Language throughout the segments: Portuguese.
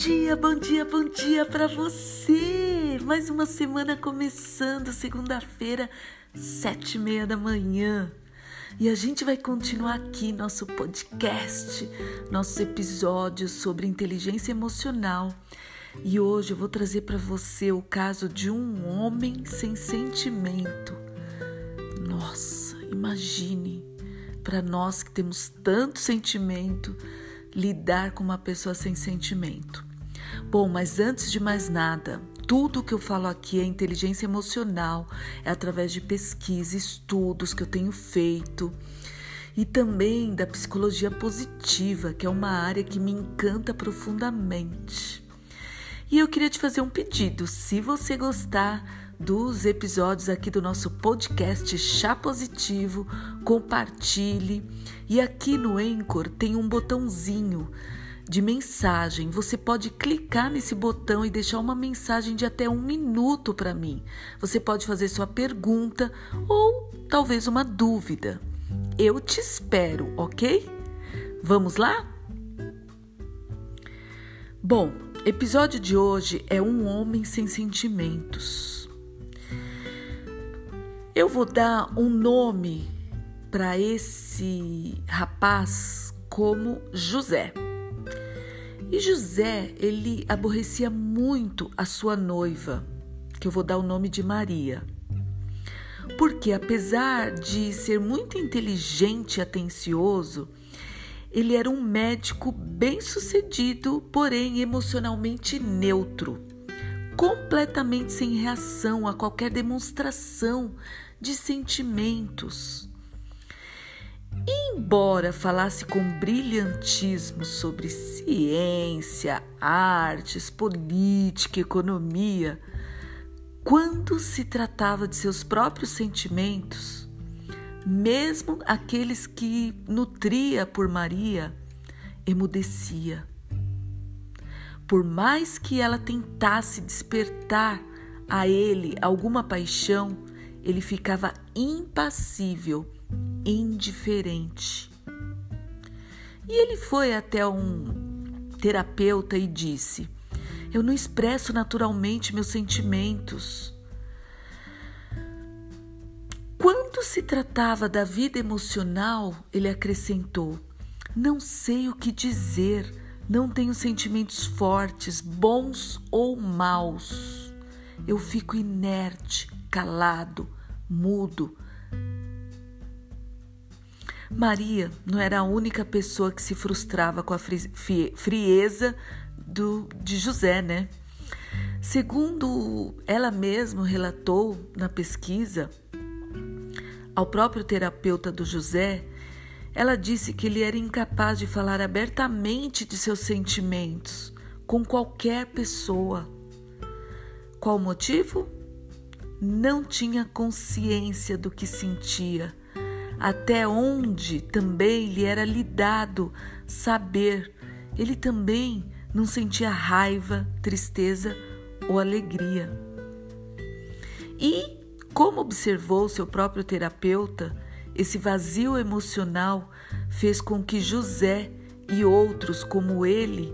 dia, bom dia, bom dia para você! Mais uma semana começando, segunda-feira, sete e meia da manhã. E a gente vai continuar aqui nosso podcast, nossos episódios sobre inteligência emocional. E hoje eu vou trazer para você o caso de um homem sem sentimento. Nossa, imagine para nós que temos tanto sentimento lidar com uma pessoa sem sentimento. Bom, mas antes de mais nada, tudo que eu falo aqui é inteligência emocional, é através de pesquisa, estudos que eu tenho feito e também da psicologia positiva, que é uma área que me encanta profundamente. E eu queria te fazer um pedido, se você gostar dos episódios aqui do nosso podcast Chá Positivo, compartilhe. E aqui no Anchor tem um botãozinho de mensagem. Você pode clicar nesse botão e deixar uma mensagem de até um minuto para mim. Você pode fazer sua pergunta ou talvez uma dúvida. Eu te espero, ok? Vamos lá? Bom, episódio de hoje é um homem sem sentimentos. Eu vou dar um nome para esse rapaz como José. E José, ele aborrecia muito a sua noiva, que eu vou dar o nome de Maria. Porque apesar de ser muito inteligente e atencioso, ele era um médico bem-sucedido, porém emocionalmente neutro, completamente sem reação a qualquer demonstração de sentimentos. Embora falasse com brilhantismo sobre ciência, artes, política, economia, quando se tratava de seus próprios sentimentos, mesmo aqueles que nutria por Maria, emudecia. Por mais que ela tentasse despertar a ele alguma paixão, ele ficava impassível indiferente. E ele foi até um terapeuta e disse: Eu não expresso naturalmente meus sentimentos. Quando se tratava da vida emocional, ele acrescentou: Não sei o que dizer, não tenho sentimentos fortes, bons ou maus. Eu fico inerte, calado, mudo, Maria não era a única pessoa que se frustrava com a frieza do, de José, né? Segundo ela mesma relatou na pesquisa, ao próprio terapeuta do José, ela disse que ele era incapaz de falar abertamente de seus sentimentos com qualquer pessoa. Qual o motivo? Não tinha consciência do que sentia até onde também lhe era lhe dado saber. Ele também não sentia raiva, tristeza ou alegria. E, como observou seu próprio terapeuta, esse vazio emocional fez com que José e outros como ele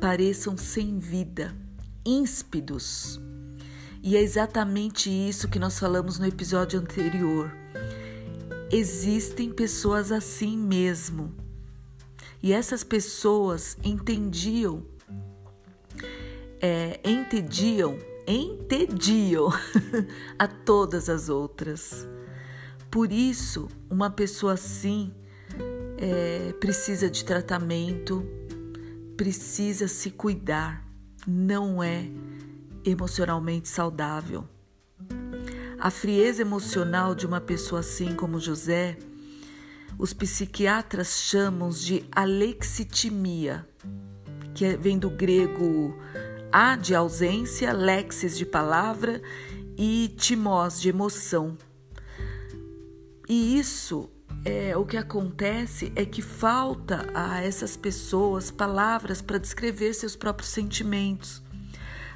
pareçam sem vida, ímpidos. E é exatamente isso que nós falamos no episódio anterior existem pessoas assim mesmo. E essas pessoas entendiam, é, entendiam, a todas as outras. Por isso, uma pessoa assim é, precisa de tratamento, precisa se cuidar, não é emocionalmente saudável. A frieza emocional de uma pessoa assim como José, os psiquiatras chamam de alexitimia, que é, vem do grego a de ausência, lexis de palavra e timós de emoção. E isso é o que acontece é que falta a essas pessoas palavras para descrever seus próprios sentimentos.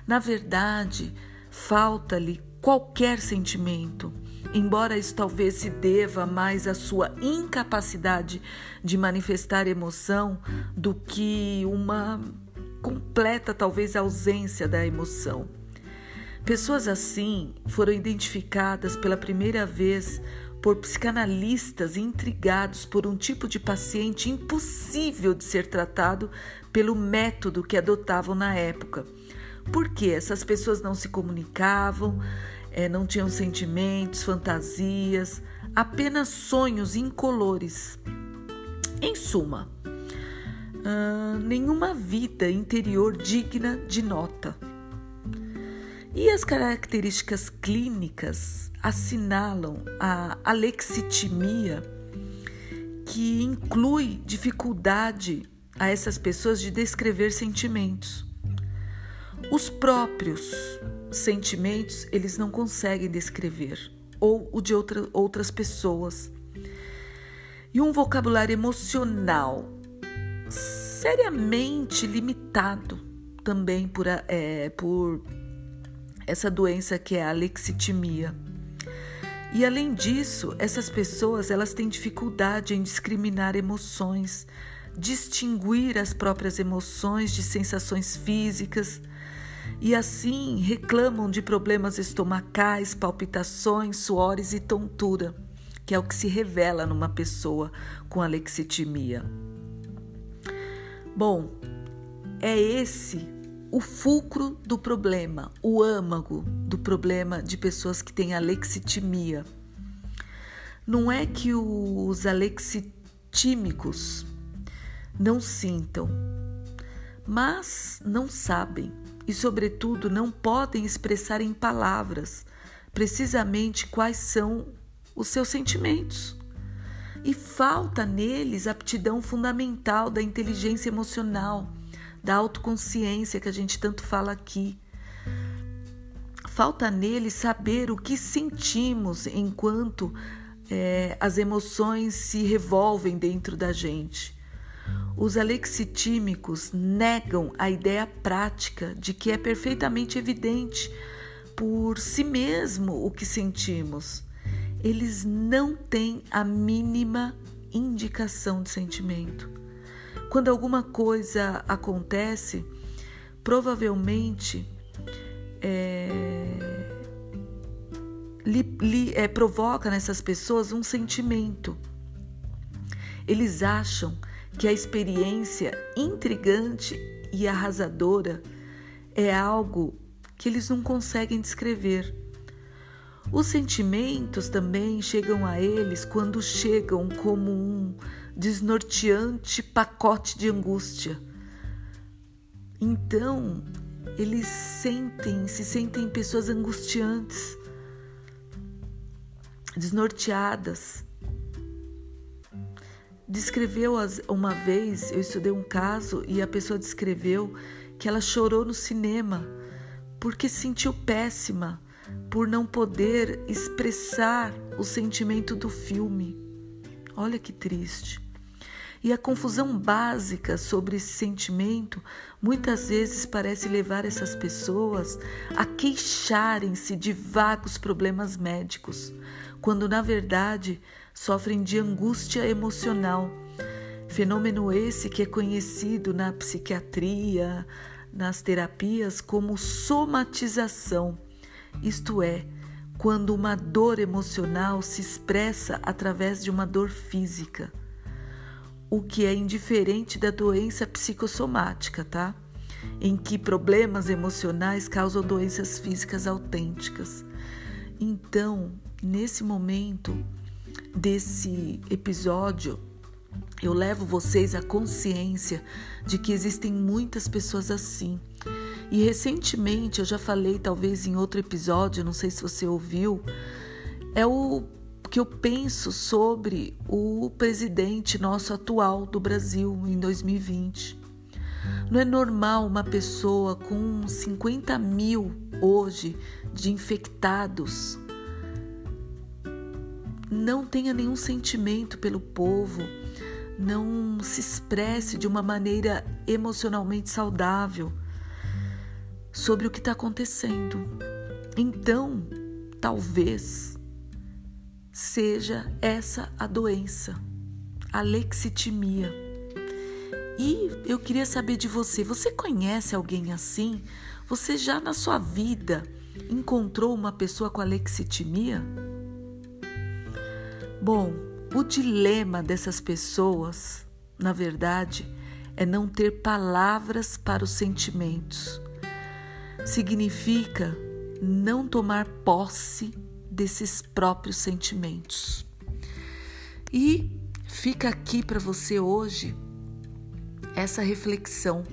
Na verdade, falta-lhe qualquer sentimento, embora isso talvez se deva mais à sua incapacidade de manifestar emoção do que uma completa, talvez, ausência da emoção. Pessoas assim foram identificadas pela primeira vez por psicanalistas intrigados por um tipo de paciente impossível de ser tratado pelo método que adotavam na época. Porque essas pessoas não se comunicavam, é, não tinham sentimentos, fantasias, apenas sonhos incolores. Em suma, uh, nenhuma vida interior digna de nota. E as características clínicas assinalam a alexitimia, que inclui dificuldade a essas pessoas de descrever sentimentos. Os próprios sentimentos eles não conseguem descrever, ou o de outra, outras pessoas. E um vocabulário emocional seriamente limitado também por, é, por essa doença que é a lexitimia. E além disso, essas pessoas elas têm dificuldade em discriminar emoções, distinguir as próprias emoções de sensações físicas e assim reclamam de problemas estomacais, palpitações, suores e tontura, que é o que se revela numa pessoa com alexitimia. Bom, é esse o fulcro do problema, o âmago do problema de pessoas que têm alexitimia. Não é que os alexitímicos não sintam, mas não sabem e, sobretudo, não podem expressar em palavras precisamente quais são os seus sentimentos. E falta neles a aptidão fundamental da inteligência emocional da autoconsciência que a gente tanto fala aqui. Falta nele saber o que sentimos enquanto é, as emoções se revolvem dentro da gente. Os alexitímicos negam a ideia prática de que é perfeitamente evidente por si mesmo o que sentimos. Eles não têm a mínima indicação de sentimento. Quando alguma coisa acontece, provavelmente é, li, li, é, provoca nessas pessoas um sentimento. Eles acham que a experiência intrigante e arrasadora é algo que eles não conseguem descrever. Os sentimentos também chegam a eles quando chegam como um desnorteante pacote de angústia. Então, eles sentem, se sentem pessoas angustiantes, desnorteadas. Descreveu uma vez, eu estudei um caso e a pessoa descreveu que ela chorou no cinema porque se sentiu péssima por não poder expressar o sentimento do filme. Olha que triste. E a confusão básica sobre esse sentimento muitas vezes parece levar essas pessoas a queixarem-se de vagos problemas médicos, quando na verdade sofrem de angústia emocional. Fenômeno esse que é conhecido na psiquiatria, nas terapias como somatização, isto é, quando uma dor emocional se expressa através de uma dor física o que é indiferente da doença psicossomática, tá? Em que problemas emocionais causam doenças físicas autênticas. Então, nesse momento desse episódio, eu levo vocês à consciência de que existem muitas pessoas assim. E recentemente, eu já falei, talvez em outro episódio, não sei se você ouviu, é o que eu penso sobre o presidente nosso atual do Brasil em 2020. Não é normal uma pessoa com 50 mil hoje de infectados não tenha nenhum sentimento pelo povo, não se expresse de uma maneira emocionalmente saudável sobre o que está acontecendo. Então, talvez seja essa a doença, a lexitimia. E eu queria saber de você: você conhece alguém assim? Você já na sua vida encontrou uma pessoa com alexitimia? Bom, o dilema dessas pessoas, na verdade, é não ter palavras para os sentimentos. Significa não tomar posse desses próprios sentimentos. E fica aqui para você hoje essa reflexão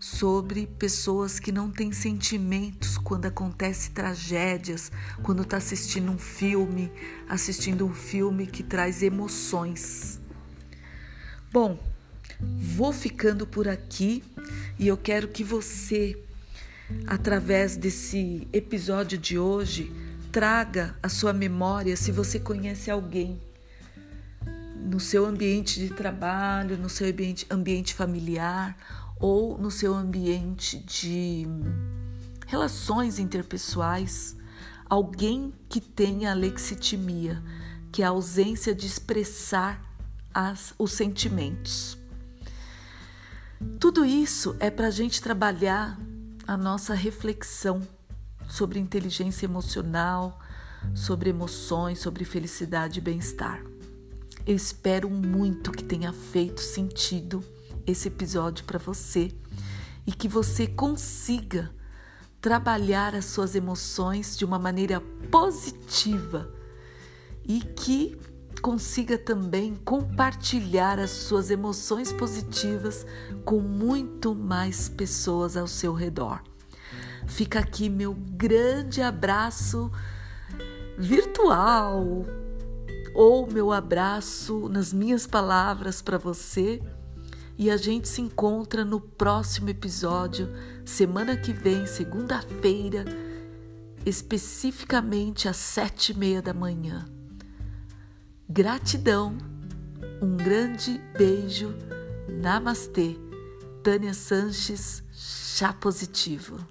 sobre pessoas que não têm sentimentos quando acontece tragédias, quando está assistindo um filme, assistindo um filme que traz emoções. Bom, vou ficando por aqui e eu quero que você, através desse episódio de hoje, traga à sua memória se você conhece alguém no seu ambiente de trabalho, no seu ambiente, ambiente familiar ou no seu ambiente de relações interpessoais, alguém que tenha lexitimia, que é a ausência de expressar as, os sentimentos. Tudo isso é para a gente trabalhar a nossa reflexão sobre inteligência emocional, sobre emoções, sobre felicidade e bem-estar. Eu espero muito que tenha feito sentido esse episódio para você e que você consiga trabalhar as suas emoções de uma maneira positiva e que consiga também compartilhar as suas emoções positivas com muito mais pessoas ao seu redor. Fica aqui meu grande abraço virtual ou meu abraço nas minhas palavras para você. E a gente se encontra no próximo episódio, semana que vem, segunda-feira, especificamente às sete e meia da manhã. Gratidão, um grande beijo, namastê. Tânia Sanches, chá positivo.